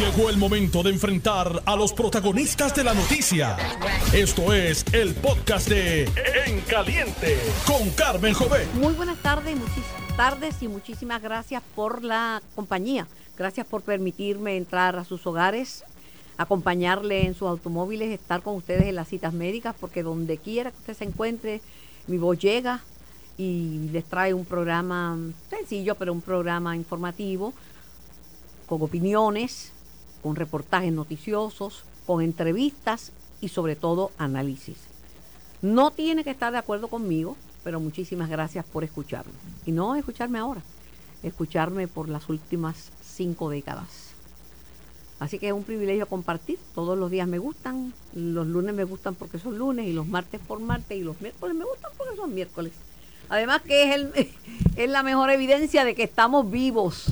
Llegó el momento de enfrentar a los protagonistas de la noticia. Esto es el podcast de En Caliente con Carmen Jovet. Muy buenas tardes, muchísimas tardes y muchísimas gracias por la compañía. Gracias por permitirme entrar a sus hogares, acompañarle en sus automóviles, estar con ustedes en las citas médicas, porque donde quiera que usted se encuentre, mi voz llega y les trae un programa sencillo, pero un programa informativo, con opiniones, con reportajes noticiosos, con entrevistas y sobre todo análisis. No tiene que estar de acuerdo conmigo, pero muchísimas gracias por escucharme. Y no escucharme ahora, escucharme por las últimas cinco décadas. Así que es un privilegio compartir. Todos los días me gustan. Los lunes me gustan porque son lunes y los martes por martes y los miércoles me gustan porque son miércoles. Además que es, el, es la mejor evidencia de que estamos vivos.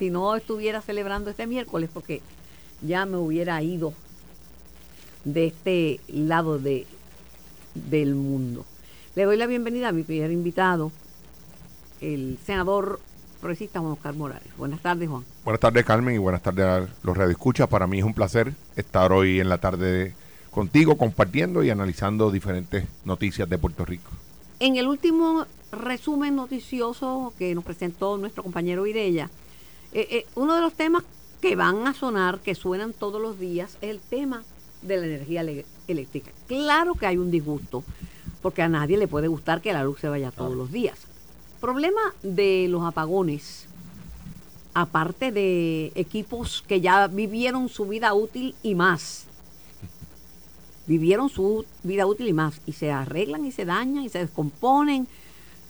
Si no estuviera celebrando este miércoles porque ya me hubiera ido de este lado de, del mundo. Le doy la bienvenida a mi primer invitado, el senador progresista Juan Oscar Morales. Buenas tardes, Juan. Buenas tardes, Carmen, y buenas tardes a los radioescuchas. Para mí es un placer estar hoy en la tarde contigo compartiendo y analizando diferentes noticias de Puerto Rico. En el último resumen noticioso que nos presentó nuestro compañero Irella, eh, eh, uno de los temas que van a sonar, que suenan todos los días, es el tema de la energía eléctrica. Claro que hay un disgusto, porque a nadie le puede gustar que la luz se vaya todos los días. Problema de los apagones, aparte de equipos que ya vivieron su vida útil y más, vivieron su vida útil y más, y se arreglan y se dañan y se descomponen.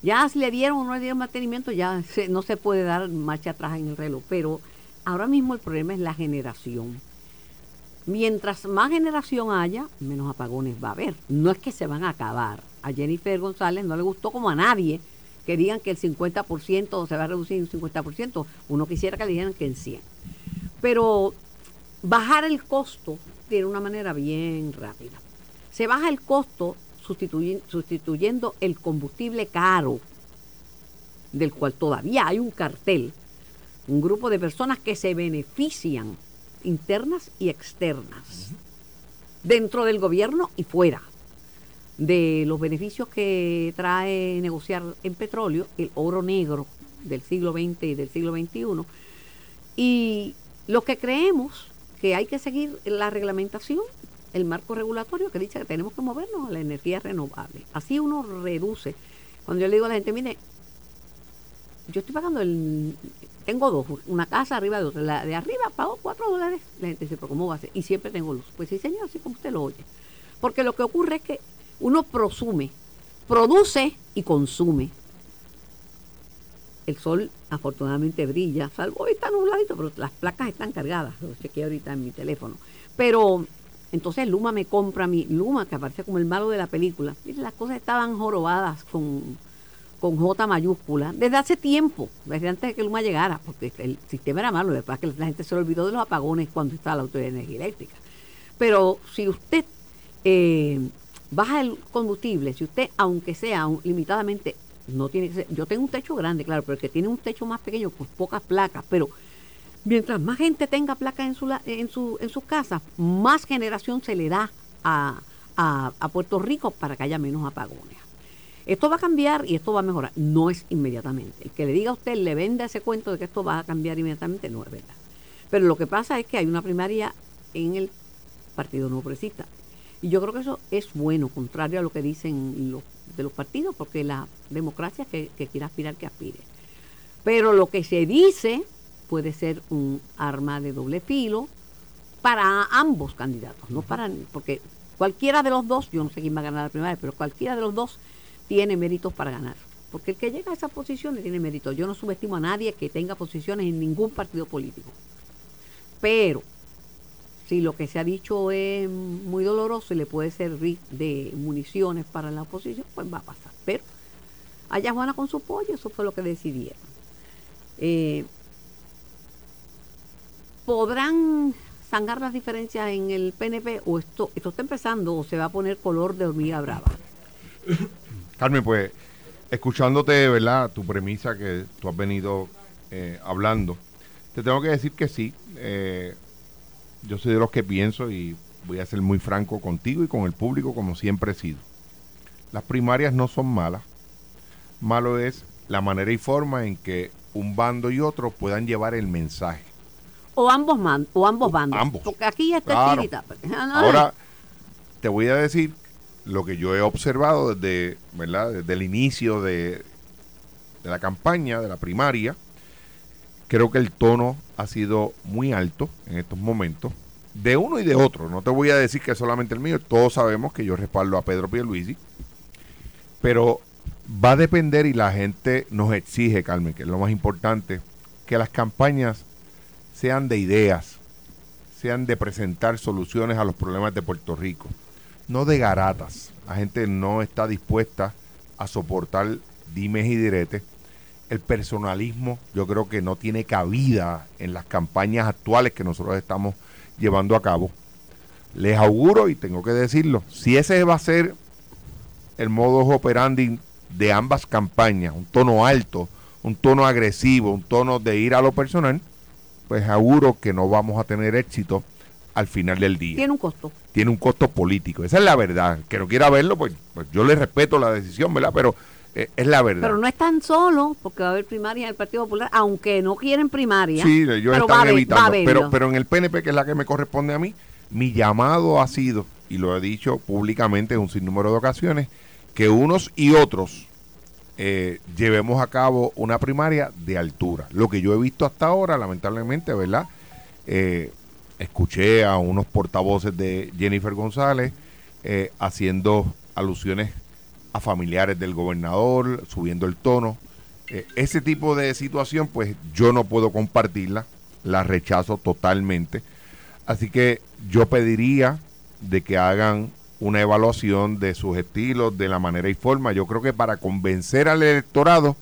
Ya si le dieron o no le dieron mantenimiento, ya no se puede dar marcha atrás en el reloj, pero ahora mismo el problema es la generación. Mientras más generación haya, menos apagones va a haber. No es que se van a acabar. A Jennifer González no le gustó como a nadie que digan que el 50% se va a reducir en un 50%. Uno quisiera que le dijeran que en 100. Pero bajar el costo tiene una manera bien rápida. Se baja el costo sustituyendo el combustible caro, del cual todavía hay un cartel, un grupo de personas que se benefician internas y externas, dentro del gobierno y fuera de los beneficios que trae negociar en petróleo, el oro negro del siglo XX y del siglo XXI, y lo que creemos que hay que seguir la reglamentación, el marco regulatorio que dice que tenemos que movernos a la energía renovable. Así uno reduce. Cuando yo le digo a la gente, mire, yo estoy pagando el... Tengo dos, una casa arriba de otra. La de arriba pago cuatro dólares. La gente dice, pero ¿cómo va a ser? Y siempre tengo luz. Pues sí, señor, así como usted lo oye. Porque lo que ocurre es que uno prosume, produce y consume. El sol afortunadamente brilla, salvo hoy está nubladito, pero las placas están cargadas, lo chequeé ahorita en mi teléfono. Pero entonces Luma me compra mi Luma, que aparece como el malo de la película. Mire, las cosas estaban jorobadas con, con J mayúscula desde hace tiempo, desde antes de que Luma llegara, porque el sistema era malo, después que la gente se le olvidó de los apagones cuando estaba la Autoridad de Energía Eléctrica. Pero si usted eh, baja el combustible, si usted, aunque sea limitadamente, no tiene que ser, yo tengo un techo grande, claro, pero el que tiene un techo más pequeño, pues pocas placas, pero mientras más gente tenga placas en, su, en, su, en sus casas, más generación se le da a, a, Puerto Rico para que haya menos apagones. Esto va a cambiar y esto va a mejorar. No es inmediatamente. El que le diga a usted, le venda ese cuento de que esto va a cambiar inmediatamente, no es verdad. Pero lo que pasa es que hay una primaria en el Partido No Progresista. Y yo creo que eso es bueno, contrario a lo que dicen los de los partidos, porque la democracia que, que quiera aspirar, que aspire. Pero lo que se dice puede ser un arma de doble filo para ambos candidatos, no para porque cualquiera de los dos, yo no sé quién va a ganar la primaria, pero cualquiera de los dos tiene méritos para ganar. Porque el que llega a esas posiciones tiene méritos. Yo no subestimo a nadie que tenga posiciones en ningún partido político. Pero si lo que se ha dicho es muy doloroso y le puede servir de municiones para la oposición, pues va a pasar. Pero allá Juana con su pollo, eso fue lo que decidieron. Eh, ¿Podrán zangar las diferencias en el PNP o esto, esto está empezando o se va a poner color de hormiga brava? Carmen, pues escuchándote, ¿verdad? Tu premisa que tú has venido eh, hablando, te tengo que decir que sí. Eh, yo soy de los que pienso y voy a ser muy franco contigo y con el público como siempre he sido. Las primarias no son malas. Malo es la manera y forma en que un bando y otro puedan llevar el mensaje. O ambos, man, o ambos bandos. ambos. Porque aquí está Claro. tirita. Ahora, te voy a decir lo que yo he observado desde, ¿verdad? desde el inicio de, de la campaña, de la primaria. Creo que el tono ha sido muy alto en estos momentos, de uno y de otro. No te voy a decir que es solamente el mío, todos sabemos que yo respaldo a Pedro Pierluisi, pero va a depender y la gente nos exige, Carmen, que es lo más importante, que las campañas sean de ideas, sean de presentar soluciones a los problemas de Puerto Rico, no de garatas. La gente no está dispuesta a soportar dimes y diretes. El personalismo yo creo que no tiene cabida en las campañas actuales que nosotros estamos llevando a cabo. Les auguro, y tengo que decirlo, si ese va a ser el modus operandi de ambas campañas, un tono alto, un tono agresivo, un tono de ir a lo personal, pues auguro que no vamos a tener éxito al final del día. Tiene un costo. Tiene un costo político. Esa es la verdad. Que no quiera verlo, pues, pues yo le respeto la decisión, ¿verdad? Pero eh, es la verdad. Pero no es tan solo, porque va a haber primaria en el Partido Popular, aunque no quieren primaria. Sí, ellos pero están va va evitando. Pero, pero en el PNP, que es la que me corresponde a mí, mi llamado ha sido, y lo he dicho públicamente en un sinnúmero de ocasiones, que unos y otros eh, llevemos a cabo una primaria de altura. Lo que yo he visto hasta ahora, lamentablemente, ¿verdad? Eh, escuché a unos portavoces de Jennifer González eh, haciendo alusiones a familiares del gobernador, subiendo el tono. Ese tipo de situación, pues yo no puedo compartirla, la rechazo totalmente. Así que yo pediría de que hagan una evaluación de sus estilos, de la manera y forma. Yo creo que para convencer al electorado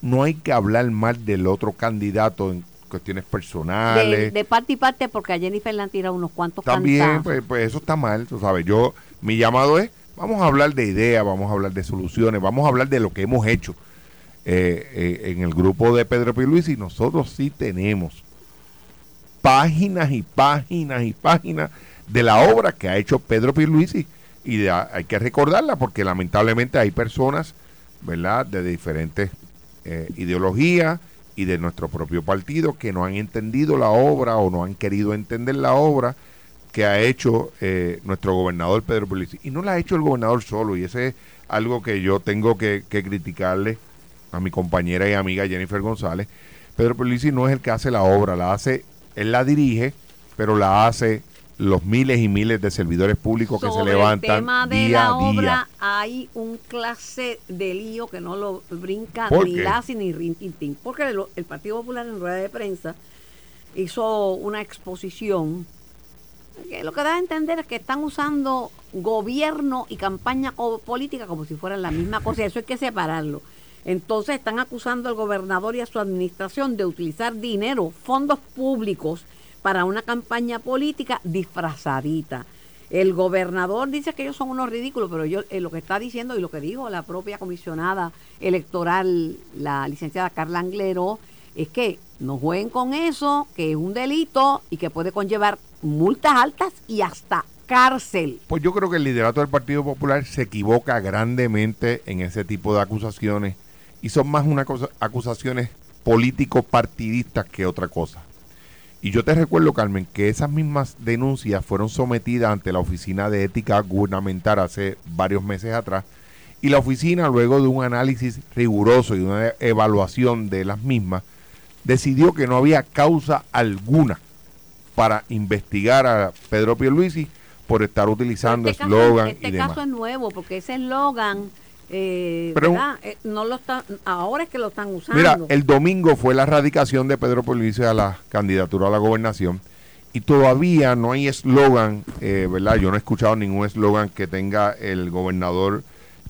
no hay que hablar mal del otro candidato en cuestiones personales. de parte y parte, porque a Jennifer le han tirado unos cuantos También, pues, pues eso está mal, tú sabes. Yo, mi llamado es, vamos a hablar de ideas, vamos a hablar de soluciones, vamos a hablar de lo que hemos hecho eh, eh, en el grupo de Pedro Pierluisi. Nosotros sí tenemos páginas y páginas y páginas de la obra que ha hecho Pedro Pierluisi y hay que recordarla porque lamentablemente hay personas, ¿verdad?, de diferentes eh, ideologías y de nuestro propio partido que no han entendido la obra o no han querido entender la obra que ha hecho eh, nuestro gobernador Pedro Pierluisi. Y no la ha hecho el gobernador solo, y ese es algo que yo tengo que, que criticarle a mi compañera y amiga Jennifer González. Pedro Pierluisi no es el que hace la obra, la hace, él la dirige, pero la hace los miles y miles de servidores públicos que se levantan el tema de día la a día. obra hay un clase de lío que no lo brinca ¿Por ni? Lassi ni Rintintín. Porque el, el Partido Popular en rueda de prensa hizo una exposición que lo que da a entender es que están usando gobierno y campaña política como si fueran la misma cosa. y Eso hay que separarlo. Entonces están acusando al gobernador y a su administración de utilizar dinero, fondos públicos, para una campaña política disfrazadita. El gobernador dice que ellos son unos ridículos, pero yo eh, lo que está diciendo y lo que dijo la propia comisionada electoral, la licenciada Carla Anglero, es que no jueguen con eso, que es un delito y que puede conllevar multas altas y hasta cárcel. Pues yo creo que el liderato del Partido Popular se equivoca grandemente en ese tipo de acusaciones y son más unas acusaciones político-partidistas que otra cosa. Y yo te recuerdo, Carmen, que esas mismas denuncias fueron sometidas ante la Oficina de Ética Gubernamental hace varios meses atrás y la oficina, luego de un análisis riguroso y una evaluación de las mismas, decidió que no había causa alguna para investigar a Pedro Pierluisi por estar utilizando este eslogan este y caso demás. es nuevo porque ese eslogan, eh, Pero-. Eh, no lo está, ahora es que lo están usando. Mira, el domingo fue la radicación de Pedro Pierluisi a la candidatura a la gobernación y todavía no hay eslogan, eh, ¿verdad? Yo no he escuchado ningún eslogan que tenga el gobernador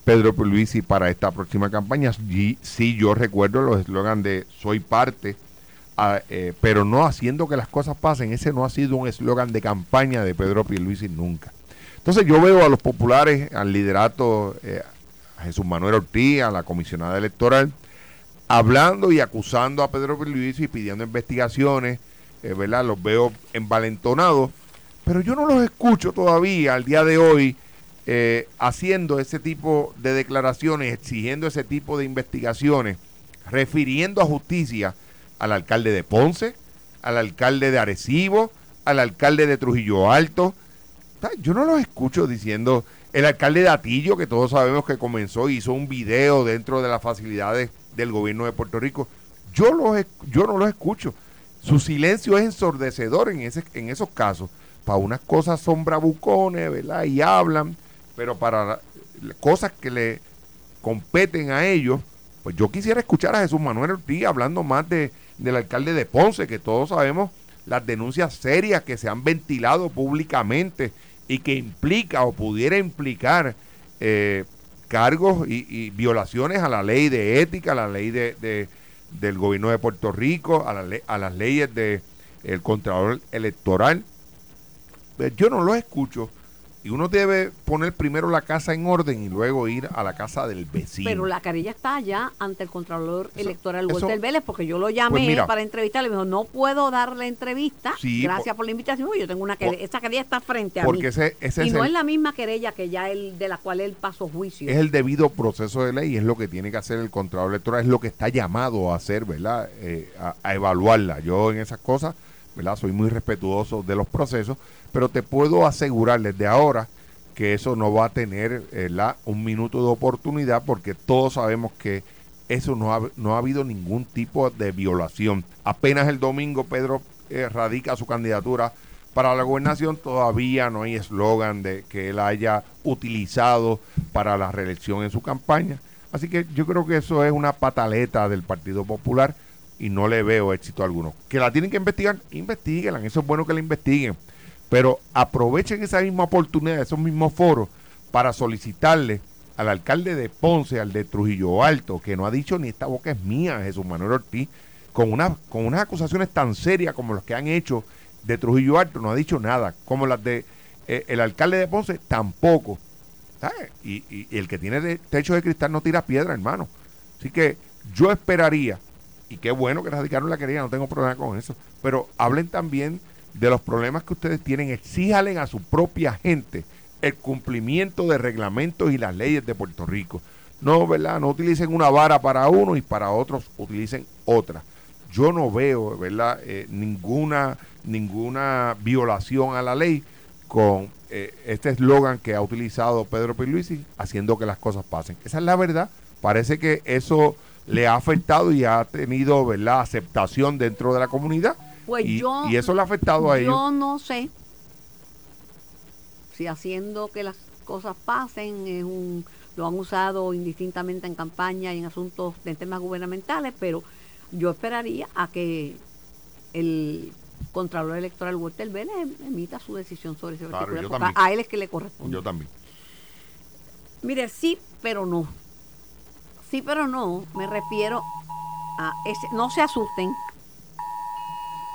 Pedro Pierluisi para esta próxima campaña. Y, sí, yo recuerdo los eslogans de soy parte, ah, eh, pero no haciendo que las cosas pasen. Ese no ha sido un eslogan de campaña de Pedro Pierluisi nunca. Entonces yo veo a los populares, al liderato, eh, Jesús Manuel Ortiz, a la comisionada electoral, hablando y acusando a Pedro Pierluisi y pidiendo investigaciones, eh, ¿verdad? Los veo envalentonados Pero yo no los escucho todavía al día de hoy eh, haciendo ese tipo de declaraciones, exigiendo ese tipo de investigaciones, refiriendo a justicia al alcalde de Ponce, al alcalde de Arecibo, al alcalde de Trujillo Alto. Yo no los escucho diciendo el alcalde de que todos sabemos que comenzó hizo un video dentro de las facilidades del gobierno de Puerto Rico. Yo, los, yo no los escucho. Su silencio es ensordecedor en, ese, esos casos. Para unas cosas son bravucones, ¿verdad? Y hablan, pero para cosas que le competen a ellos, pues yo quisiera escuchar a Jesús Manuel Ortiz hablando más de, del alcalde de Ponce, que todos sabemos las denuncias serias que se han ventilado públicamente y que implica o pudiera implicar eh, cargos y, violaciones a la ley de ética, a la ley de, del gobierno de Puerto Rico, a, la a las leyes del el Contralor Electoral. Pues yo no lo escucho y uno debe poner primero la casa en orden y luego ir a la casa del vecino. Pero la carilla está allá ante el Contralor Electoral Walter Vélez, porque yo lo llamé pues para entrevistarle. Me dijo, no puedo darle entrevista. Gracias por, la invitación. Yo tengo una querella. Esa querella está frente a porque mí. Ese, ese y no es la misma querella que ya el, de la cual él pasó juicio. Es el debido proceso de ley es lo que tiene que hacer el Contralor Electoral. Es lo que está llamado a hacer, ¿verdad? Eh, a, a evaluarla. Yo en esas cosas, ¿verdad? Soy muy respetuoso de los procesos, pero te puedo asegurar desde ahora que eso no va a tener eh, la, un minuto de oportunidad porque todos sabemos que eso no ha, no ha habido ningún tipo de violación. Apenas el domingo Pedro eh, radica su candidatura para la gobernación, todavía no hay eslogan de que él haya utilizado para la reelección en su campaña. Así que yo creo que eso es una pataleta del Partido Popular y no le veo éxito alguno. Que la tienen que investigar, investiguenla, eso es bueno que la investiguen pero aprovechen esa misma oportunidad, esos mismos foros, para solicitarle al alcalde de Ponce, al de Trujillo Alto, que no ha dicho ni esta boca es mía, Jesús Manuel Ortiz, con, una, con unas acusaciones tan serias como las que han hecho de Trujillo Alto, no ha dicho nada, como las de eh, el alcalde de Ponce, tampoco. Y, y, el que tiene techo de cristal no tira piedra, hermano. Así que yo esperaría, y qué bueno que radicaron la querella, no tengo problema con eso, pero hablen también de los problemas que ustedes tienen, exíjalen a su propia gente el cumplimiento de reglamentos y las leyes de Puerto Rico. No, ¿verdad? No utilicen una vara para uno y para otros utilicen otra. Yo no veo, ¿verdad? Eh, ninguna, ninguna violación a la ley con eh, este eslogan que ha utilizado Pedro Pierluisi haciendo que las cosas pasen. Esa es la verdad. Parece que eso le ha afectado y ha tenido, ¿verdad? Aceptación dentro de la comunidad pues y, yo, y eso le ha afectado a ellos. Yo no sé si haciendo que las cosas pasen es un lo han usado indistintamente en campaña y en asuntos de temas gubernamentales, pero yo esperaría a que el Contralor Electoral Walter Vélez emita su decisión sobre ese claro, a él es que le corresponde. Yo también. Mire, sí, pero no. Sí, pero no, me refiero a ese, no se asusten,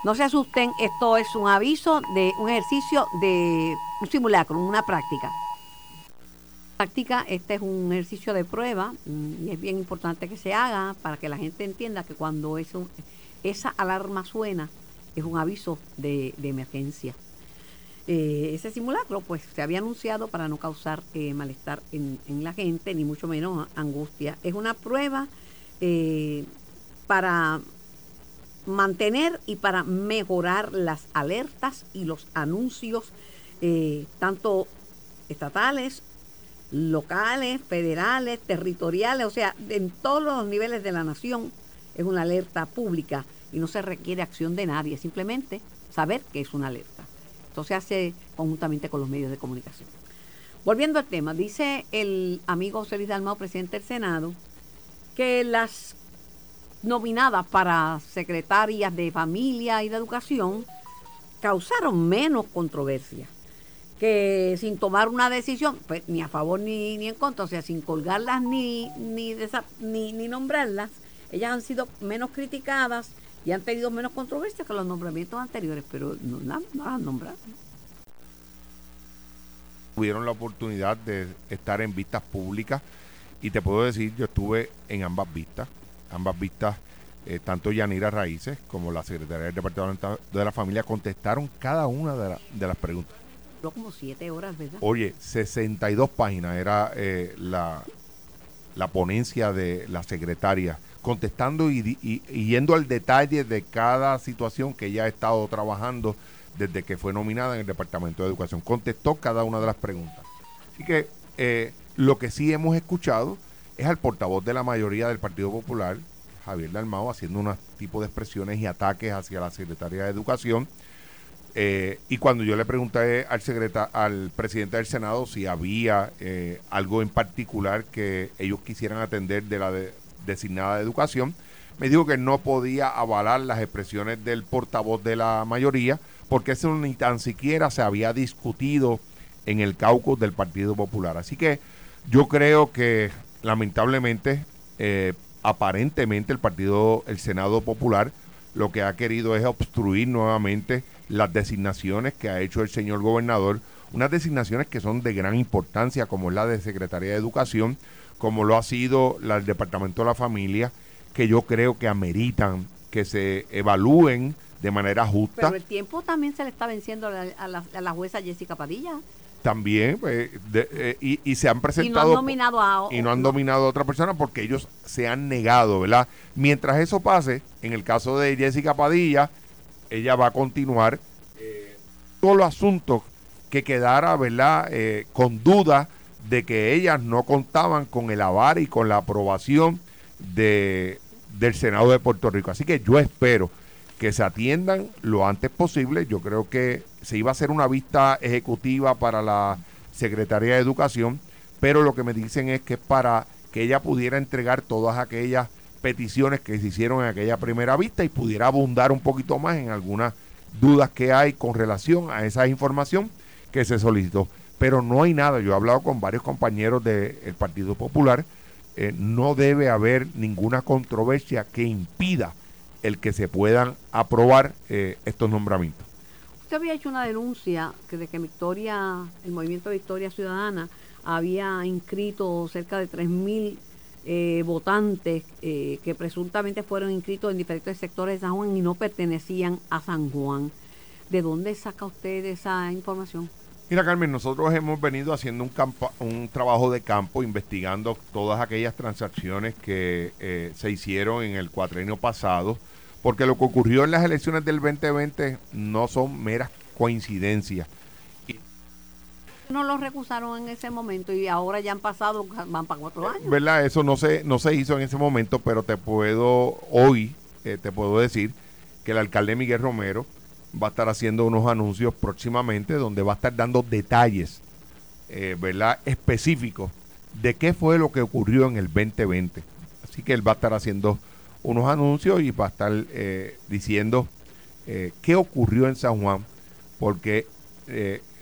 no se asusten, esto es un aviso de un ejercicio de un simulacro, una práctica. Práctica, este es un ejercicio de prueba mm, y es bien importante que se haga para que la gente entienda que cuando esa alarma suena es un aviso de, emergencia. Eh, ese simulacro pues se había anunciado para no causar eh, malestar en, la gente, ni mucho menos angustia. Es una prueba eh, para mantener y para mejorar las alertas y los anuncios, eh, tanto estatales, locales, federales, territoriales, o sea, en todos los niveles de la nación es una alerta pública y no se requiere acción de nadie, simplemente saber que es una alerta. Esto se hace conjuntamente con los medios de comunicación. Volviendo al tema, dice el amigo José Luis Dalmao, presidente del Senado, que las nominadas para secretarias de familia y de educación causaron menos controversia que sin tomar una decisión, pues, ni a favor ni, ni en contra, o sea, sin colgarlas ni, ni, ni, ni nombrarlas, ellas han sido menos criticadas y han tenido menos controversia que los nombramientos anteriores, pero no, no, no las han nombrado. Tuvieron la oportunidad de estar en vistas públicas y te puedo decir, yo estuve en ambas vistas ambas vistas eh, tanto Yanira Raíces como la secretaria del Departamento de la Familia contestaron cada una de, de las preguntas. Duró como siete horas, ¿verdad? Oye, 62 páginas era eh, la, la ponencia de la secretaria, contestando y, y, yendo al detalle de cada situación que ella ha estado trabajando desde que fue nominada en el Departamento de Educación. Contestó cada una de las preguntas. Así que eh, lo que sí hemos escuchado es al portavoz de la mayoría del Partido Popular, Javier Dalmao, haciendo unos tipos de expresiones y ataques hacia la Secretaría de Educación eh, y cuando yo le pregunté al, al presidente del Senado si había eh, algo en particular que ellos quisieran atender de la designada de educación, me dijo que no podía avalar las expresiones del portavoz de la mayoría, porque eso ni tan siquiera se había discutido en el caucus del Partido Popular. Así que yo creo que lamentablemente, eh, aparentemente el Partido, el Senado Popular, lo que ha querido es obstruir nuevamente las designaciones que ha hecho el señor gobernador, unas designaciones que son de gran importancia, como es la de Secretaría de Educación, como lo ha sido la del Departamento de la Familia, que yo creo que ameritan que se evalúen de manera justa. Pero el tiempo también se le está venciendo a la, jueza Jessica Padilla. También, pues, eh, y, se han presentado. Y no han nominado a. Y no han nominado a otra persona porque ellos se han negado, ¿verdad? Mientras eso pase, en el caso de Jessica Padilla, ella va a continuar eh, todos los asuntos que quedara, ¿verdad?, eh, con duda de que ellas no contaban con el avar y con la aprobación de, del Senado de Puerto Rico. Así que yo espero que se atiendan lo antes posible. Yo creo que se iba a hacer una vista ejecutiva para la Secretaría de Educación, pero lo que me dicen es que es para que ella pudiera entregar todas aquellas peticiones que se hicieron en aquella primera vista y pudiera abundar un poquito más en algunas dudas que hay con relación a esa información que se solicitó. Pero no hay nada, yo he hablado con varios compañeros del Partido Popular, eh, no debe haber ninguna controversia que impida el que se puedan aprobar eh, estos nombramientos. Usted había hecho una denuncia que de que Victoria, el movimiento Victoria Ciudadana había inscrito cerca de 3.000 eh, votantes eh, que presuntamente fueron inscritos en diferentes sectores de San Juan y no pertenecían a San Juan. ¿De dónde saca usted esa información? Mira, Carmen, nosotros hemos venido haciendo un, un trabajo de campo investigando todas aquellas transacciones que eh, se hicieron en el cuatrenio pasado, porque lo que ocurrió en las elecciones del 2020 no son meras coincidencias no lo recusaron en ese momento y ahora ya han pasado, van para cuatro años. ¿Verdad? Eso no se, no se hizo en ese momento, pero te puedo, hoy, eh, te puedo decir que el alcalde Miguel Romero va a estar haciendo unos anuncios próximamente donde va a estar dando detalles, eh, ¿verdad? Específicos de qué fue lo que ocurrió en el 2020. Así que él va a estar haciendo unos anuncios y va a estar eh, diciendo qué ocurrió en San Juan, porque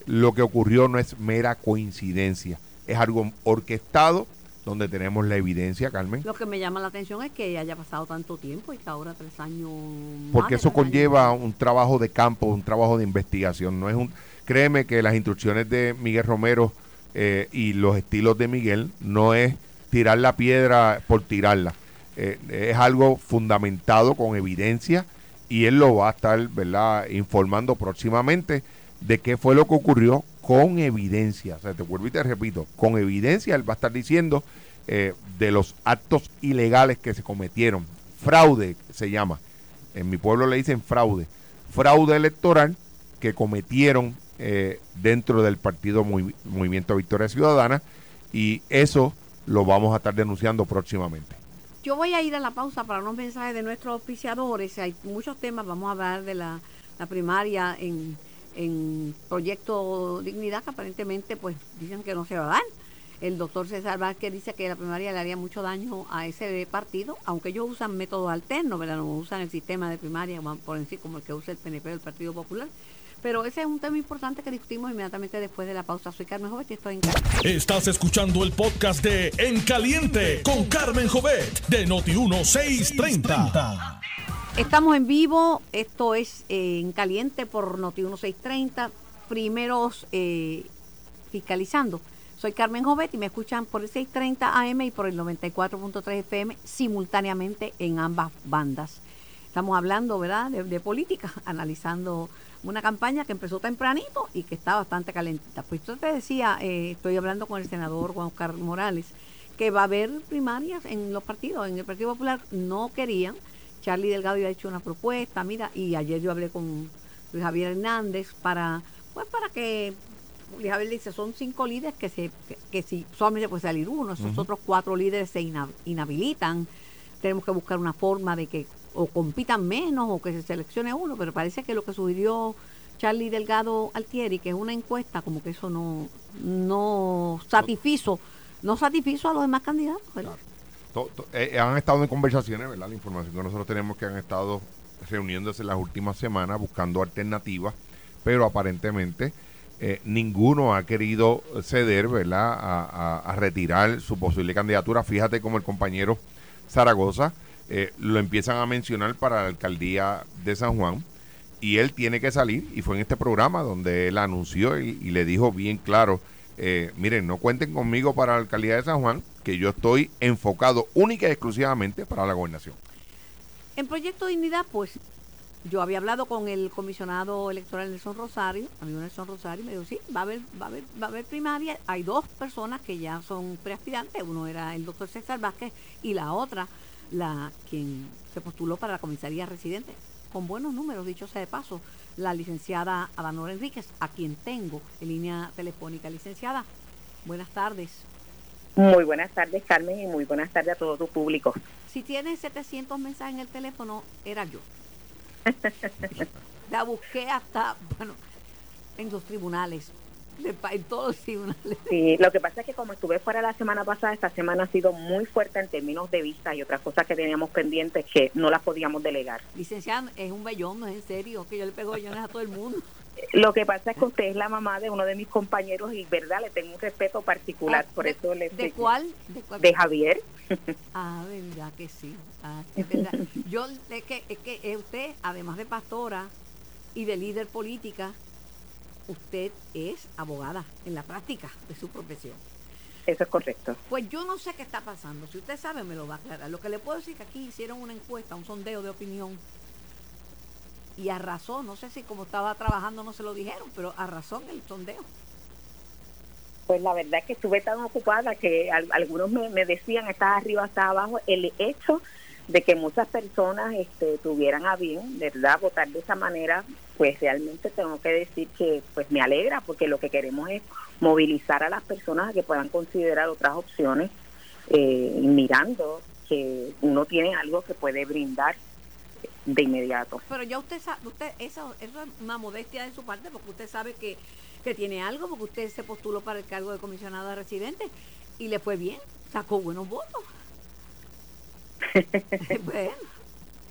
lo que ocurrió no es mera coincidencia, es algo orquestado donde tenemos la evidencia, Carmen. Lo que me llama la atención es que haya pasado tanto tiempo y que ahora tres años. Porque eso conlleva un trabajo de campo, un trabajo de investigación. No es un, créeme que las instrucciones de Miguel Romero eh, y los estilos de Miguel no es tirar la piedra por tirarla. Eh, es algo fundamentado con evidencia y él lo va a estar, ¿verdad? Informando próximamente de qué fue lo que ocurrió con evidencia. O sea, te vuelvo y te repito, con evidencia él va a estar diciendo eh, de los actos ilegales que se cometieron. Fraude se llama. En mi pueblo le dicen fraude. Fraude electoral que cometieron eh, dentro del partido Movimiento Victoria Ciudadana y eso lo vamos a estar denunciando próximamente. Yo voy a ir a la pausa para unos mensajes de nuestros auspiciadores. Hay muchos temas, vamos a hablar de la, la primaria en en Proyecto Dignidad, que aparentemente pues dicen que no se va a dar. El doctor César Vázquez dice que la primaria le haría mucho daño a ese partido, aunque ellos usan métodos alternos, ¿verdad? No usan el sistema de primaria, por decir, como el que usa el PNP del Partido Popular. Pero ese es un tema importante que discutimos inmediatamente después de la pausa. Soy Carmen Jovet y estoy en Estás escuchando el podcast de En Caliente con Carmen Jovet de Noti1630. Estamos en vivo, esto es eh, en caliente por Noti 1630, primeros eh, fiscalizando. Soy Carmen Jovet y me escuchan por el 630 AM y por el 94.3 FM simultáneamente en ambas bandas. Estamos hablando, ¿verdad?, de, política, analizando una campaña que empezó tempranito y que está bastante calentita. Pues yo te decía, eh, estoy hablando con el senador Juan Oscar Morales, que va a haber primarias en los partidos. En el Partido Popular no querían. Charlie Delgado había hecho una propuesta, mira, y ayer yo hablé con Luis Javier Hernández para, pues para que Luis Javier dice, son cinco líderes que se, que, si solamente puede salir uno, esos otros cuatro líderes se inhabilitan. Tenemos que buscar una forma de que o compitan menos o que se seleccione uno, pero parece que lo que sugirió Charlie Delgado Altieri, que es una encuesta, como que eso no, no satisfizo, no satisfizo a los demás candidatos. Eh, eh, han estado en conversaciones, ¿verdad? La información que nosotros tenemos que han estado reuniéndose en las últimas semanas buscando alternativas, pero aparentemente eh, ninguno ha querido ceder, ¿verdad? A, a, retirar su posible candidatura. Fíjate como el compañero Zaragoza eh, lo empiezan a mencionar para la alcaldía de San Juan y él tiene que salir y fue en este programa donde él anunció y, le dijo bien claro, eh, miren, no cuenten conmigo para la alcaldía de San Juan, que yo estoy enfocado única y exclusivamente para la gobernación. En Proyecto Dignidad, pues yo había hablado con el comisionado electoral Nelson Rosario, amigo Nelson Rosario, y me dijo, sí, va a haber, va a haber, va a haber primaria. Hay dos personas que ya son preaspirantes, uno era el doctor César Vázquez y la otra la quien se postuló para la comisaría residente, con buenos números, dicho sea de paso, la licenciada Adanor Enríquez, a quien tengo en línea telefónica. Licenciada, buenas tardes. Muy buenas tardes, Carmen, y muy buenas tardes a todo tu público. Si tienes 700 mensajes en el teléfono, era yo. la busqué hasta, bueno, en los tribunales, en todos los tribunales. Sí, lo que pasa es que como estuve fuera la semana pasada, esta semana ha sido muy fuerte en términos de vista y otras cosas que teníamos pendientes que no las podíamos delegar. Licenciada, es un bellón, no es en serio, que yo le pego bellones a todo el mundo. Lo que pasa es que usted es la mamá de uno de mis compañeros y, ¿verdad? Le tengo un respeto particular, ah, por eso le... ¿De cuál? ¿De, Javier. Ah, verdad que sí. Ah, es verdad. Yo, es que, es que usted, además de pastora y de líder política, usted es abogada en la práctica de su profesión. Eso es correcto. Pues yo no sé qué está pasando. Si usted sabe, me lo va a aclarar. Lo que le puedo decir es que aquí hicieron una encuesta, un sondeo de opinión. Y a razón, no sé si como estaba trabajando no se lo dijeron, pero a razón el sondeo. Pues la verdad es que estuve tan ocupada que algunos me, me decían, estás arriba, estás abajo. El hecho de que muchas personas este, tuvieran a bien, ¿verdad?, votar de esa manera, pues realmente tengo que decir que pues me alegra porque lo que queremos es movilizar a las personas a que puedan considerar otras opciones eh, mirando que uno tiene algo que puede brindar de inmediato. Pero ya usted sabe, usted eso, es una modestia de su parte porque usted sabe que, que tiene algo, porque usted se postuló para el cargo de comisionado de residentes y le fue bien, sacó buenos votos.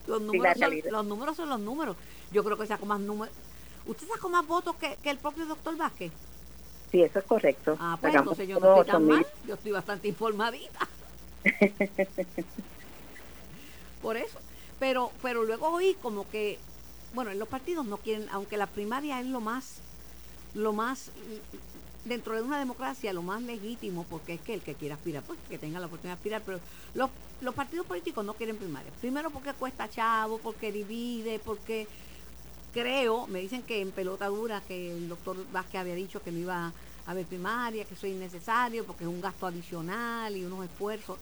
los números, son, los números son los números. Yo creo que sacó más números. ¿Usted sacó más votos que, el propio doctor Vázquez? Sí, eso es correcto. Ah, pues entonces yo no estoy tan mal. Yo estoy bastante informadita. Por eso. Pero, pero luego oí como que, bueno, en los partidos no quieren, aunque la primaria es lo más, lo más dentro de una democracia lo más legítimo, porque es que el que quiera aspirar, pues que tenga la oportunidad de aspirar, pero los, los partidos políticos no quieren primaria. Primero porque cuesta chavo, porque divide, porque creo, me dicen que en pelota dura, que el doctor Vázquez había dicho que no iba a haber primaria, que eso es innecesario, porque es un gasto adicional y unos esfuerzos.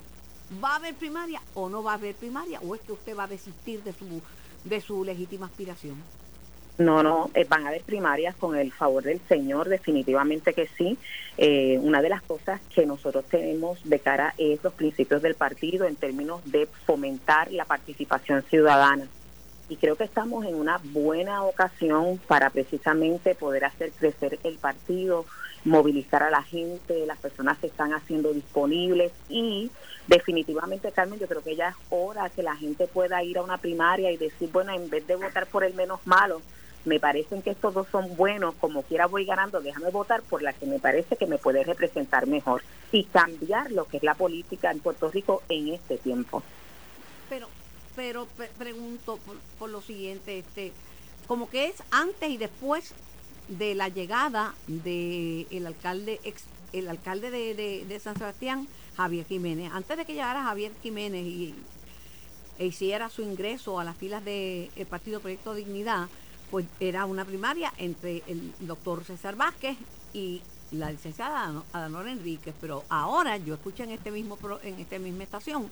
¿Va a haber primaria o no va a haber primaria? ¿O es que usted va a desistir de su, de su legítima aspiración? No, no, eh, van a haber primarias con el favor del Señor, definitivamente que sí. Eh, una de las cosas que nosotros tenemos de cara es los principios del partido en términos de fomentar la participación ciudadana. Y creo que estamos en una buena ocasión para precisamente poder hacer crecer el partido, movilizar a la gente, las personas se están haciendo disponibles y definitivamente, Carmen, yo creo que ya es hora que la gente pueda ir a una primaria y decir, bueno, en vez de votar por el menos malo, me parecen que estos dos son buenos, como quiera voy ganando, déjame votar por la que me parece que me puede representar mejor y cambiar lo que es la política en Puerto Rico en este tiempo. Pero, pero pregunto por, lo siguiente, este, como que es antes y después de la llegada del el alcalde ex el alcalde de, San Sebastián, Javier Jiménez. Antes de que llegara Javier Jiménez y e hiciera su ingreso a las filas del Partido Proyecto Dignidad, pues era una primaria entre el doctor César Vázquez y la licenciada Adanor Enríquez, pero ahora yo escuché en este mismo en esta misma estación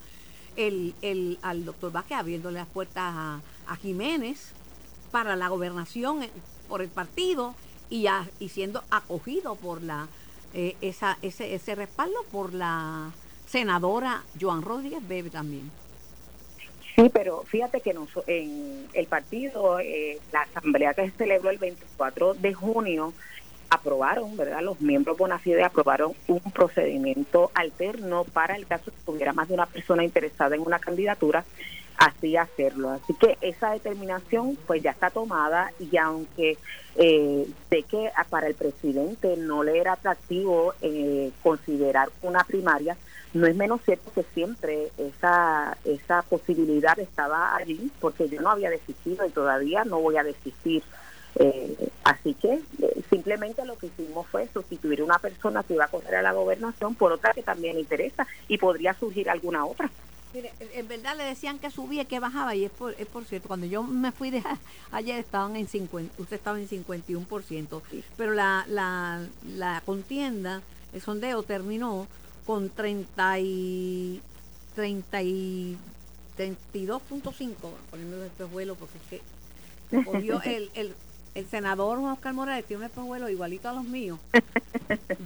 el, el, al doctor Vázquez abriéndole las puertas a, Jiménez para la gobernación eh, por el partido y, y siendo acogido por la eh, esa, ese, ese respaldo por la senadora Joan Rodríguez Bebe también. Sí, pero fíjate que en el partido, eh, la asamblea que se celebró el 24 de junio, aprobaron, ¿verdad? Los miembros Bonafide aprobaron un procedimiento alterno para el caso que tuviera más de una persona interesada en una candidatura, así hacerlo. Así que esa determinación pues ya está tomada y aunque eh, sé que para el presidente no le era atractivo eh, considerar una primaria, no es menos cierto que siempre esa, esa posibilidad estaba allí, porque yo no había desistido y todavía no voy a desistir eh, así que eh, simplemente lo que hicimos fue sustituir una persona que iba a correr a la gobernación por otra que también interesa y podría surgir alguna otra. Mire, en verdad le decían que subía y que bajaba y es por, es por cierto, cuando yo me fui de ayer estaban en 50, usted estaba en 51%, pero la, la, la contienda, el sondeo terminó con 30 y 30 y 32.5, poniendo el vuelo porque es que el, el el senador Oscar Morales tiene un espejuelo igualito a los míos.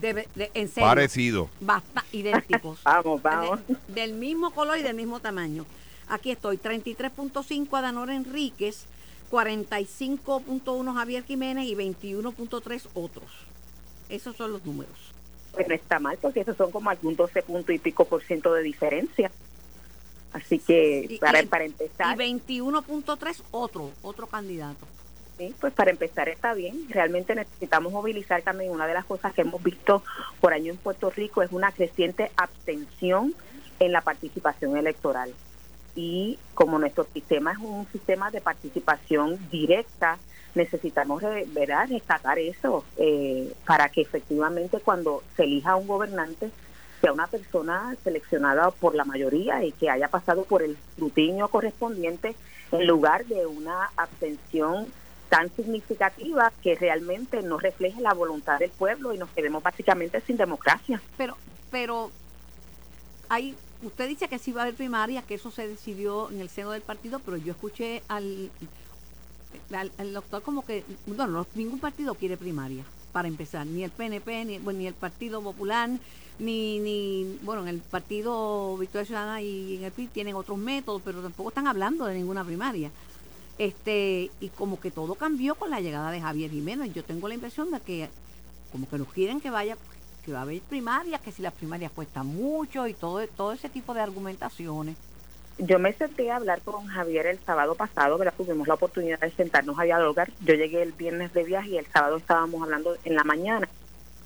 en serio, Parecido. Basta, idénticos. vamos, vamos. del mismo color y del mismo tamaño. Aquí estoy, 33.5 Adanor Enríquez, 45.1 Javier Jiménez y 21.3 otros. Esos son los números. Pues no está mal, porque esos son como algún 12 punto y pico por ciento de diferencia. Así que, para, para empezar. Y 21.3 otro, otro candidato. Sí, pues para empezar está bien. Realmente necesitamos movilizar también. Una de las cosas que hemos visto por año en Puerto Rico es una creciente abstención en la participación electoral. Y como nuestro sistema es un sistema de participación directa, necesitamos ¿verdad? destacar eso eh, para que efectivamente cuando se elija un gobernante sea una persona seleccionada por la mayoría y que haya pasado por el escrutinio correspondiente en lugar de una abstención tan significativa que realmente no refleje la voluntad del pueblo y nos quedemos básicamente sin democracia. Pero, pero hay, usted dice que sí va a haber primaria, que eso se decidió en el seno del partido, pero yo escuché al, al, doctor como que, bueno, no, ningún partido quiere primaria, para empezar, ni el PNP, ni, ni el Partido Popular, ni, ni, bueno, en el Partido Victoria Ciudadana y en el PIB tienen otros métodos, pero tampoco están hablando de ninguna primaria. Este, y como que todo cambió con la llegada de Javier Jiménez. Yo tengo la impresión de que como que nos quieren que vaya, que va a haber primarias, que si las primarias cuestan mucho y todo, todo ese tipo de argumentaciones. Yo me senté a hablar con Javier el sábado pasado, ¿verdad? Tuvimos la oportunidad de sentarnos a dialogar. Yo llegué el viernes de viaje y el sábado estábamos hablando en la mañana.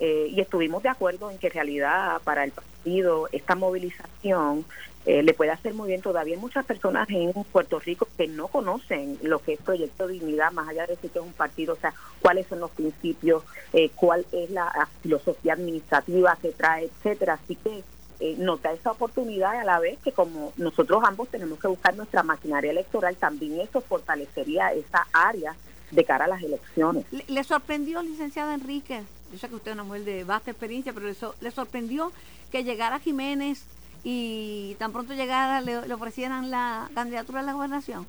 Eh, y estuvimos de acuerdo en que en realidad para el partido esta movilización eh, le puede hacer muy bien. Todavía hay muchas personas en Puerto Rico que no conocen lo que es Proyecto Dignidad, más allá de decir que es un partido, o sea, cuáles son los principios, eh, cuál es la filosofía administrativa que trae, etcétera. Así que eh, nos da esa oportunidad a la vez que como nosotros ambos tenemos que buscar nuestra maquinaria electoral, también eso fortalecería esa área de cara a las elecciones. ¿Le, sorprendió, licenciada Enrique? Yo sé que usted es una mujer de vasta experiencia, pero ¿le sorprendió que llegara Jiménez y tan pronto llegara le, ofrecieran la candidatura a la gobernación?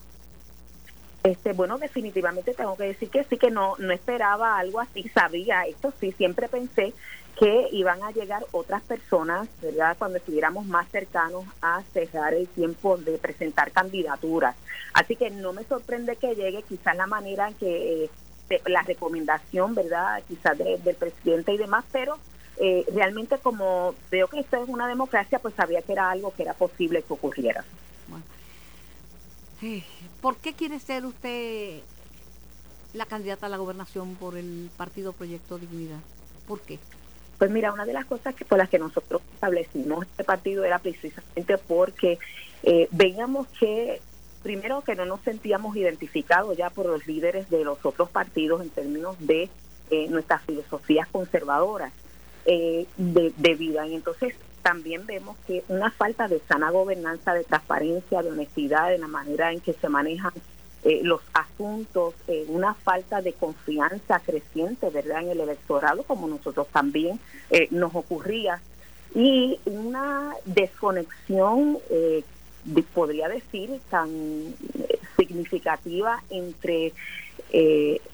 Este, bueno, definitivamente tengo que decir que sí, que no, no esperaba algo así, sabía esto, sí, siempre pensé que iban a llegar otras personas, ¿verdad? Cuando estuviéramos más cercanos a cerrar el tiempo de presentar candidaturas. Así que no me sorprende que llegue, quizás la manera en que, eh, la recomendación, ¿verdad? Quizás del presidente y demás, pero eh, realmente como veo que esto es una democracia, pues sabía que era algo que era posible que ocurriera. ¿Por qué quiere ser usted la candidata a la gobernación por el partido Proyecto Dignidad? ¿Por qué? Pues mira, una de las cosas que por las que nosotros establecimos este partido era precisamente porque eh, veíamos que primero que no nos sentíamos identificados ya por los líderes de los otros partidos en términos de eh, nuestras filosofías conservadoras eh, de, de vida. Y entonces también vemos que una falta de sana gobernanza, de transparencia, de honestidad en la manera en que se manejan eh, los asuntos, eh, una falta de confianza creciente, ¿verdad?, en el electorado, como nosotros también eh, nos ocurría, y una desconexión, podría decir, tan significativa entre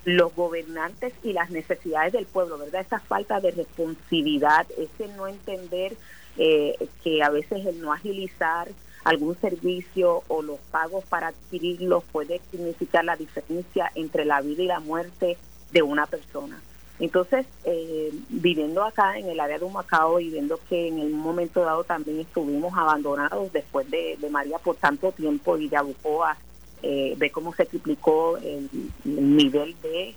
los gobernantes y las necesidades del pueblo, ¿verdad? Esa falta de responsabilidad, ese no entender que a veces el no agilizar algún servicio o los pagos para adquirirlos puede significar la diferencia entre la vida y la muerte de una persona. Entonces, eh, viviendo acá en el área de Humacao y viendo que en el momento dado también estuvimos abandonados después de, María por tanto tiempo y de Abucoa, eh, ve cómo se triplicó el, nivel de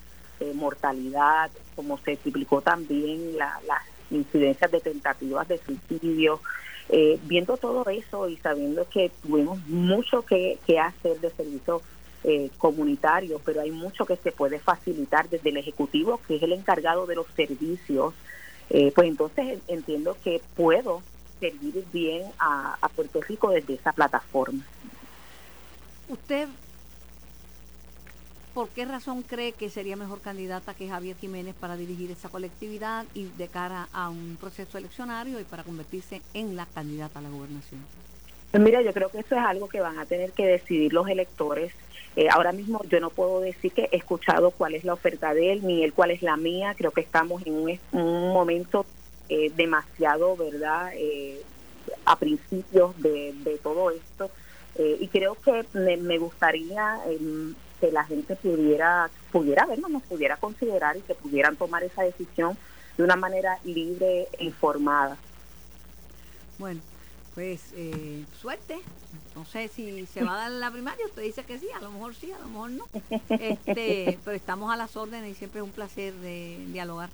mortalidad, cómo se triplicó también las incidencias de tentativas de suicidio, eh, viendo todo eso y sabiendo que tuvimos mucho que, hacer de servicio eh, comunitario, pero hay mucho que se puede facilitar desde el Ejecutivo, que es el encargado de los servicios, eh, pues entonces entiendo que puedo servir bien a, a Puerto Rico desde esa plataforma. Usted ¿Por qué razón cree que sería mejor candidata que Javier Jiménez para dirigir esa colectividad y de cara a un proceso eleccionario y para convertirse en la candidata a la gobernación? Pues mira, yo creo que eso es algo que van a tener que decidir los electores. Eh, ahora mismo yo no puedo decir que he escuchado cuál es la oferta de él, ni él cuál es la mía. Creo que estamos en un, momento eh, demasiado, ¿verdad?, eh, a principios de, todo esto. y creo que me gustaría em, que la gente pudiera, pudiera vernos, nos pudiera considerar y que pudieran tomar esa decisión de una manera libre e informada. Bueno, pues eh, suerte. No sé si se va a dar la primaria, usted dice que sí, a lo mejor sí, a lo mejor no. Este, pero estamos a las órdenes y siempre es un placer de dialogar.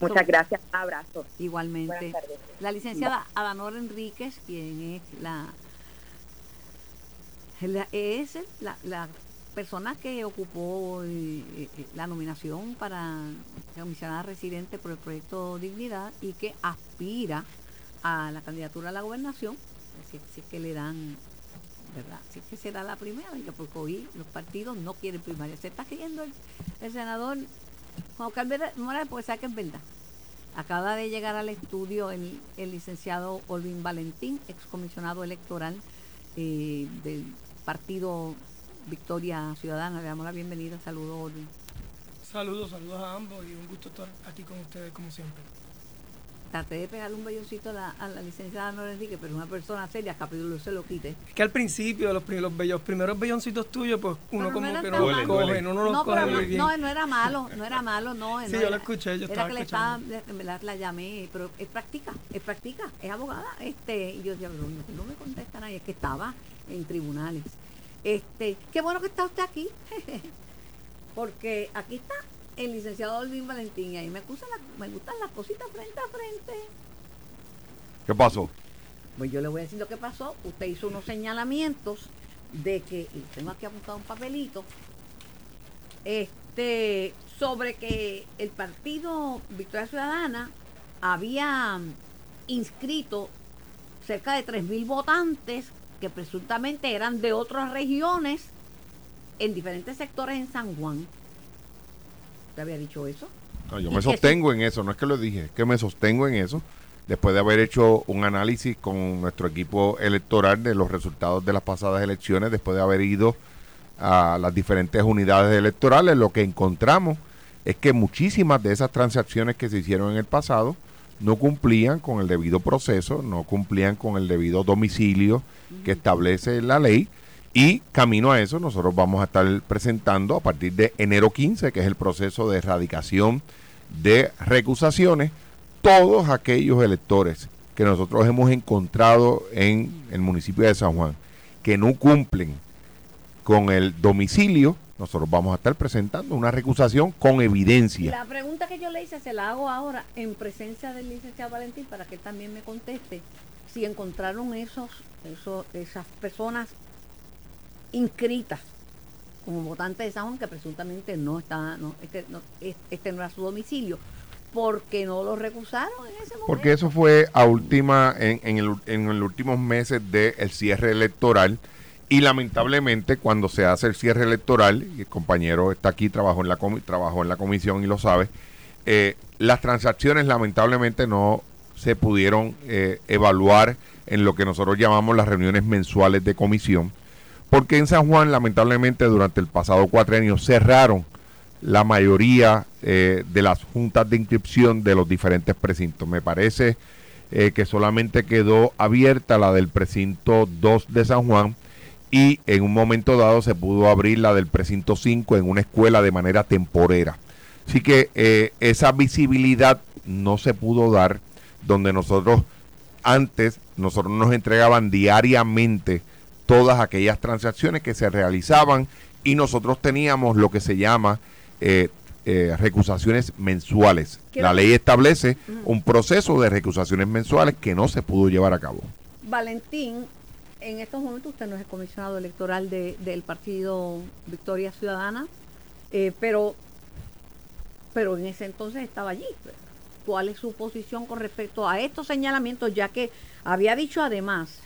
Muchas gracias, un abrazo. Igualmente. La licenciada Adanor Enríquez, quien es la, es la, la persona que ocupó eh, eh, la nominación para comisionada residente por el proyecto Dignidad y que aspira a la candidatura a la gobernación, si, es que le dan, ¿verdad? Si es que se da la primera, porque hoy los partidos no quieren primaria. Se está creyendo el, senador Juan Carlos Morales, porque sabe que es verdad. Acaba de llegar al estudio el, licenciado Olvin Valentín, excomisionado electoral eh, del partido Victoria Ciudadana. Le damos la bienvenida. Saludos, Saludos, saludos a ambos y un gusto estar aquí con ustedes como siempre. Traté de pegarle un belloncito a la, a la licenciada Nora Enrique, pero una persona seria, capítulo se lo quite. Es que al principio, los, los, bellos, primeros belloncitos tuyos, pues uno como que no los coge, no, no los coge muy bien. No, no era malo, no era malo, no. sí, yo lo escuché, yo estaba que escuchando. le estaba, la, la, llamé, pero es práctica, es práctica, es abogada. este Y yo decía, no, no me contesta nadie, es que estaba en tribunales. Este, qué bueno que está usted aquí, porque aquí está el licenciado Olvin Valentín y ahí me, me gustan las cositas frente a frente. ¿Qué pasó? Pues yo le voy a decir lo que pasó. Usted hizo unos señalamientos de que, y tengo aquí apuntado un papelito, este, sobre que el partido Victoria Ciudadana había inscrito cerca de 3.000 votantes que presuntamente eran de otras regiones en diferentes sectores en San Juan. ¿Te había dicho eso? yo me sostengo en eso, no es que lo dije, es que me sostengo en eso, después de haber hecho un análisis con nuestro equipo electoral de los resultados de las pasadas elecciones, después de haber ido a las diferentes unidades electorales, lo que encontramos es que muchísimas de esas transacciones que se hicieron en el pasado no cumplían con el debido proceso, no cumplían con el debido domicilio que establece la ley. Y camino a eso, nosotros vamos a estar presentando a partir de enero 15, que es el proceso de erradicación de recusaciones, todos aquellos electores que nosotros hemos encontrado en el municipio de San Juan que no cumplen con el domicilio, nosotros vamos a estar presentando una recusación con evidencia. La pregunta que yo le hice se la hago ahora en presencia del licenciado Valentín para que él también me conteste si encontraron esos, esos esas personas inscritas como votantes de San Juan que presuntamente no está, no, este, no, este no era su domicilio. ¿por qué no lo recusaron en ese momento? Porque eso fue a última, en, en, el, en los últimos meses del cierre electoral. Y lamentablemente cuando se hace el cierre electoral, el compañero está aquí, trabajó en la, trabajó en la comisión y lo sabe, eh, las transacciones lamentablemente no se pudieron eh, evaluar en lo que nosotros llamamos las reuniones mensuales de comisión, porque en San Juan lamentablemente durante el pasado cuatrenio cerraron la mayoría eh, de las juntas de inscripción de los diferentes precintos. Me parece que solamente quedó abierta la del precinto 2 de San Juan y en un momento dado se pudo abrir la del precinto 5 en una escuela de manera temporera. Así que eh, esa visibilidad no se pudo dar donde nosotros antes, nosotros nos entregaban diariamente todas aquellas transacciones que se realizaban y nosotros teníamos lo que se llama eh, eh, recusaciones mensuales. La ley establece un proceso de recusaciones mensuales que no se pudo llevar a cabo. Valentín, en estos momentos usted no es el comisionado electoral del partido Victoria Ciudadana, eh, pero, pero en ese entonces estaba allí. ¿Cuál es su posición con respecto a estos señalamientos? Ya que había dicho además,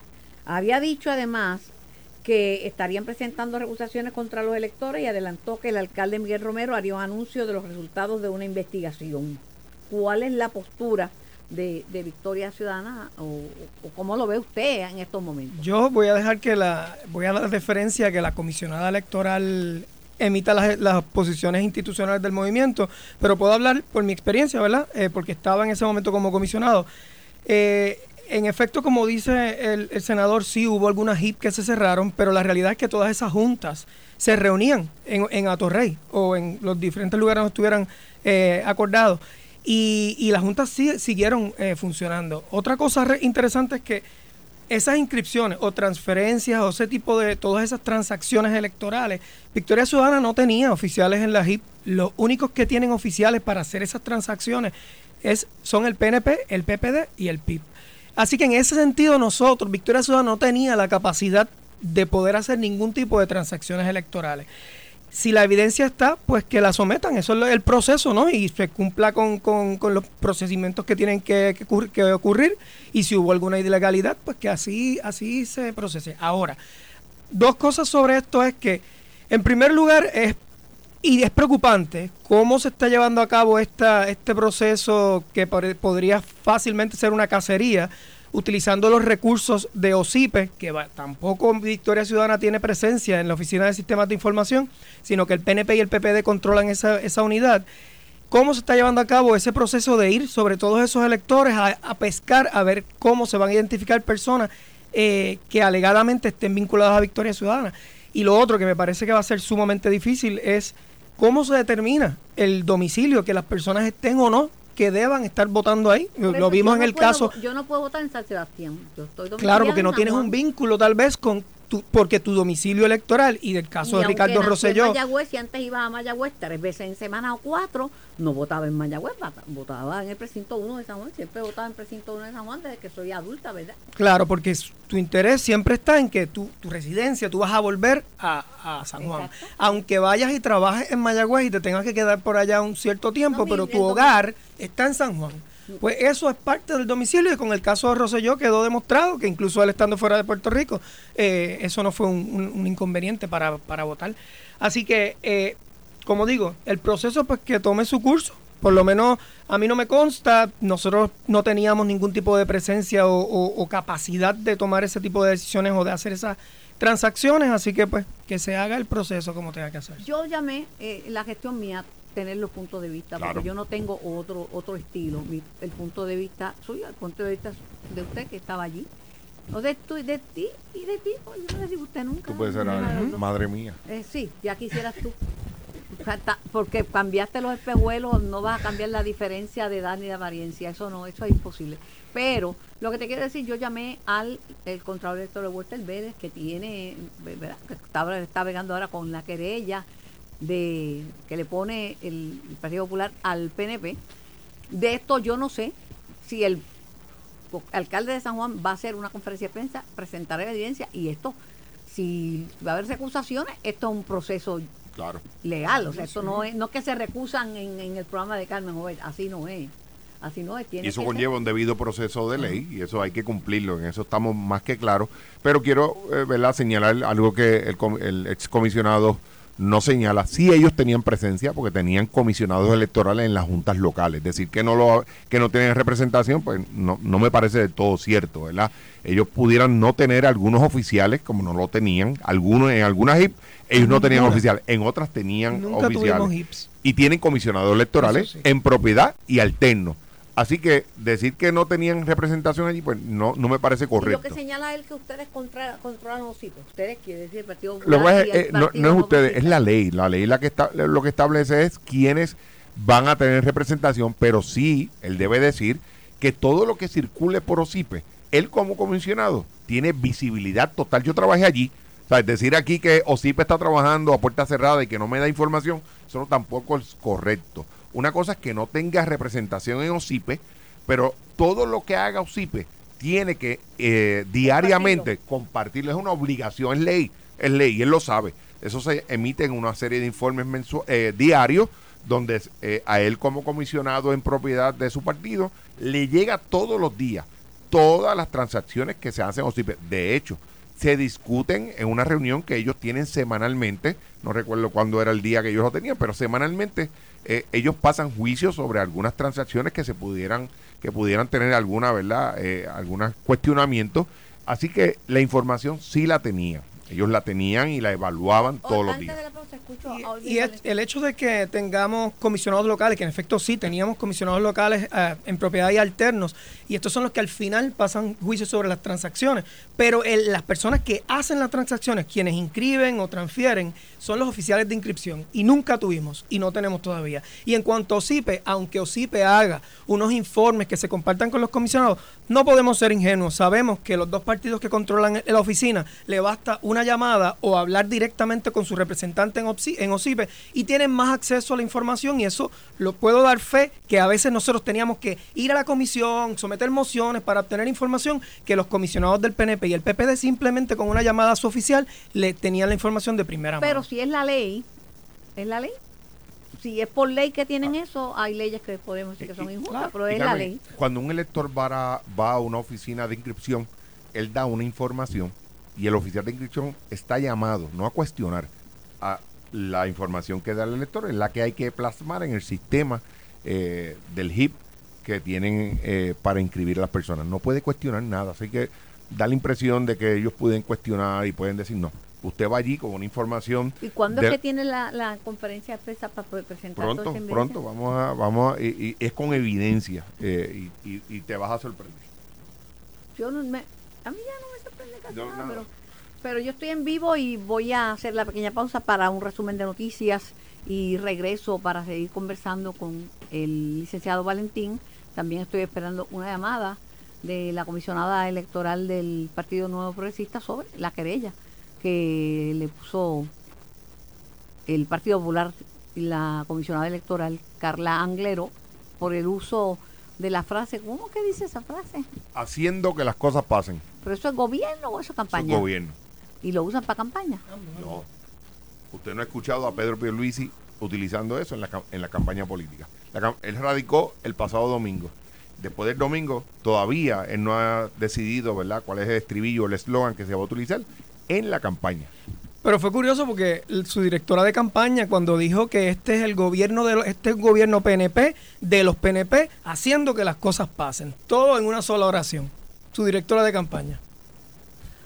había dicho además que estarían presentando recusaciones contra los electores y adelantó que el alcalde Miguel Romero haría un anuncio de los resultados de una investigación. ¿Cuál es la postura de, Victoria Ciudadana o, cómo lo ve usted en estos momentos? Yo voy a dejar que la, voy a dar referencia a que la comisionada electoral emita las, posiciones institucionales del movimiento, pero puedo hablar por mi experiencia, ¿verdad? Eh, porque estaba en ese momento como comisionado. Eh, en efecto, como dice el, senador, sí hubo algunas HIP que se cerraron, pero la realidad es que todas esas juntas se reunían en, en Atorrey o en los diferentes lugares donde estuvieran eh, acordados. Y, las juntas sí, siguieron eh, funcionando. Otra cosa interesante es que esas inscripciones o transferencias o ese tipo de todas esas transacciones electorales, Victoria Ciudadana no tenía oficiales en la HIP. Los únicos que tienen oficiales para hacer esas transacciones es, son el PNP, el PPD y el PIB. Así que en ese sentido nosotros, Victoria Ciudadana no tenía la capacidad de poder hacer ningún tipo de transacciones electorales. Si la evidencia está, pues que la sometan, eso es el proceso, ¿no? Y se cumpla con, los procedimientos que tienen que, ocurrir. Y si hubo alguna ilegalidad, pues que así, así se procese. Ahora, dos cosas sobre esto es que, en primer lugar, es y es preocupante cómo se está llevando a cabo esta, este proceso que podría fácilmente ser una cacería, utilizando los recursos de OCIPE, que tampoco Victoria Ciudadana tiene presencia en la Oficina de Sistemas de Información, sino que el PNP y el PPD controlan esa, esa unidad. ¿Cómo se está llevando a cabo ese proceso de ir sobre todos esos electores a, pescar, a ver cómo se van a identificar personas eh, que alegadamente estén vinculadas a Victoria Ciudadana? Y lo otro que me parece que va a ser sumamente difícil es ¿Cómo se determina el domicilio que las personas estén o no que deban estar votando ahí? Lo vimos en el caso. Yo no puedo votar en San Sebastián. Yo estoy claro, porque no tienes un vínculo tal vez con porque tu domicilio electoral y del caso de Ricardo Rosselló. En Mayagüez, si antes iba a Mayagüez tres veces en semana o cuatro, no votaba en Mayagüez, votaba en el precinto 1 de San Juan, siempre votaba en el precinto 1 de San Juan desde que soy adulta, ¿verdad? Claro, porque tu interés siempre está en que tu, tu residencia, tú vas a volver a, San Juan. Aunque vayas y trabajes en Mayagüez y te tengas que quedar por allá un cierto tiempo, pero tu hogar está en San Juan. Pues eso es parte del domicilio y con el caso de Rosselló quedó demostrado que incluso él estando fuera de Puerto Rico, eh, eso no fue un, inconveniente para, votar. Así que, eh, como digo, el proceso pues que tome su curso. Por lo menos a mí no me consta, nosotros no teníamos ningún tipo de presencia o, capacidad de tomar ese tipo de decisiones o de hacer esas transacciones, así que pues que se haga el proceso como tenga que hacer. Yo llamé eh, la gestión mía tener los puntos de vista, porque yo no tengo otro otro estilo. el punto de vista suyo, el punto de vista de usted que estaba allí. O de, tú, de ti y de ti, pues, yo no le digo usted nunca. Tú puedes ser madre mía. Eh, sí, ya quisieras tú. Porque cambiaste los espejuelos, no vas a cambiar la diferencia de edad ni de apariencia. Eso no, eso es imposible. Pero lo que te quiero decir, yo llamé al el Contralor de Walter Vélez, que tiene, que está, está vegando ahora con la querella de que le pone el, Partido Popular al PNP. De esto yo no sé si el alcalde de San Juan va a hacer una conferencia de prensa, presentar evidencia y esto, si va a haber recusaciones, esto es un proceso legal. O sea, esto no es no que se recusan en, el programa de Carmen Jovet, así no es. Así no es. Tiene Y eso conlleva un debido proceso de ley y eso hay que cumplirlo, en eso estamos más que claros. Pero quiero eh, ¿verdad? señalar algo que el, el excomisionado no señala. Sí ellos tenían presencia porque tenían comisionados electorales en las juntas locales. Es decir, que no lo que no tienen representación, pues no, no me parece del todo cierto, ¿verdad? Ellos pudieran no tener algunos oficiales, como no lo tenían, algunos en algunas HIP, ellos no tenían oficiales, en otras tenían Nunca oficiales tuvimos hips. y tienen comisionados electorales sí. en propiedad y alternos. Así que decir que no tenían representación allí, pues no, no me parece Y lo que correcto. señala él que ustedes contra, controlan los sitios. Ustedes quiere decir el Partido Lo Popular es, el eh, no, no es ustedes, es la ley. La ley la que está, lo que establece es quiénes van a tener representación, pero sí, él debe decir que todo lo que circule por OSIPE, él como comisionado, tiene visibilidad total. Yo trabajé allí. O sea, decir aquí que OSIPE está trabajando a puerta cerrada y que no me da información, eso tampoco es correcto. Una cosa es que no tenga representación en OSIPE, pero todo lo que haga OSIPE tiene que eh, diariamente compartirlo. Es una obligación, es ley, es ley, él lo sabe. Eso se emite en una serie de informes eh, diarios donde eh, a él como comisionado en propiedad de su partido le llega todos los días todas las transacciones que se hacen en OSIPE. De hecho, se discuten en una reunión que ellos tienen semanalmente, no recuerdo cuándo era el día que ellos lo tenían, pero semanalmente eh, ellos pasan juicios sobre algunas transacciones que se pudieran, que pudieran tener alguna, ¿verdad? Eh, algunos cuestionamientos. Así que la información sí la tenían. Ellos la tenían y la evaluaban todos los días. Y el, hecho de que tengamos comisionados locales, que en efecto sí teníamos comisionados locales eh, en propiedad y alternos, y estos son los que al final pasan juicios sobre las transacciones, pero el- las personas que hacen las transacciones, quienes inscriben o transfieren, son los oficiales de inscripción, y nunca tuvimos, y no tenemos todavía. Y en cuanto a OSIPE, aunque OSIPE haga unos informes que se compartan con los comisionados, no podemos ser ingenuos. Sabemos que los dos partidos que controlan la oficina le basta una llamada o hablar directamente con su representante en, OPSI en OSIPE y tienen más acceso a la información y eso lo puedo dar fe que a veces nosotros teníamos que ir a la comisión, someter mociones para obtener información que los comisionados del PNP y el PPD simplemente con una llamada a su oficial le tenían la información de primera Pero mano. si es la ley, es la ley. Si es por ley que tienen eso, hay leyes que podemos decir que son injustas, claro. pero es la ley. Cuando un elector va a, va a una oficina de inscripción, él da una información y el oficial de inscripción está llamado, no a cuestionar, a la información que da el elector, es la que hay que plasmar en el sistema eh, del HIP que tienen eh, para inscribir a las personas. No puede cuestionar nada, así que da la impresión de que ellos pueden cuestionar y pueden decir no. Usted va allí con una información. ¿Y cuándo de- es que tiene la, la conferencia de prensa para poder presentar Pronto, evidencia? pronto, vamos a, vamos a, y, y es con evidencia eh, y, y- y te vas a sorprender. Yo no me, a mí ya no me sorprende casi No, nada, nada. pero, pero yo estoy en vivo y voy a hacer la pequeña pausa para un resumen de noticias y regreso para seguir conversando con el licenciado Valentín. También estoy esperando una llamada de la comisionada electoral del Partido Nuevo Progresista sobre la querella que le puso el Partido Popular y la comisionada electoral Carla Anglero por el uso de la frase, ¿cómo que dice esa frase? Haciendo que las cosas pasen. ¿Pero eso es gobierno o eso es Eso es campaña? gobierno. ¿Y lo usan para campaña? No. Usted no ha escuchado a Pedro Pierluisi utilizando eso en la, en la campaña política. La él radicó el pasado domingo. Después del domingo, todavía él no ha decidido, ¿verdad?, cuál es el estribillo, el eslogan que se va a utilizar en la campaña. Pero fue curioso porque su directora de campaña cuando dijo que este es el gobierno de este es gobierno PNP de los PNP haciendo que las cosas pasen, todo en una sola oración. Su directora de campaña.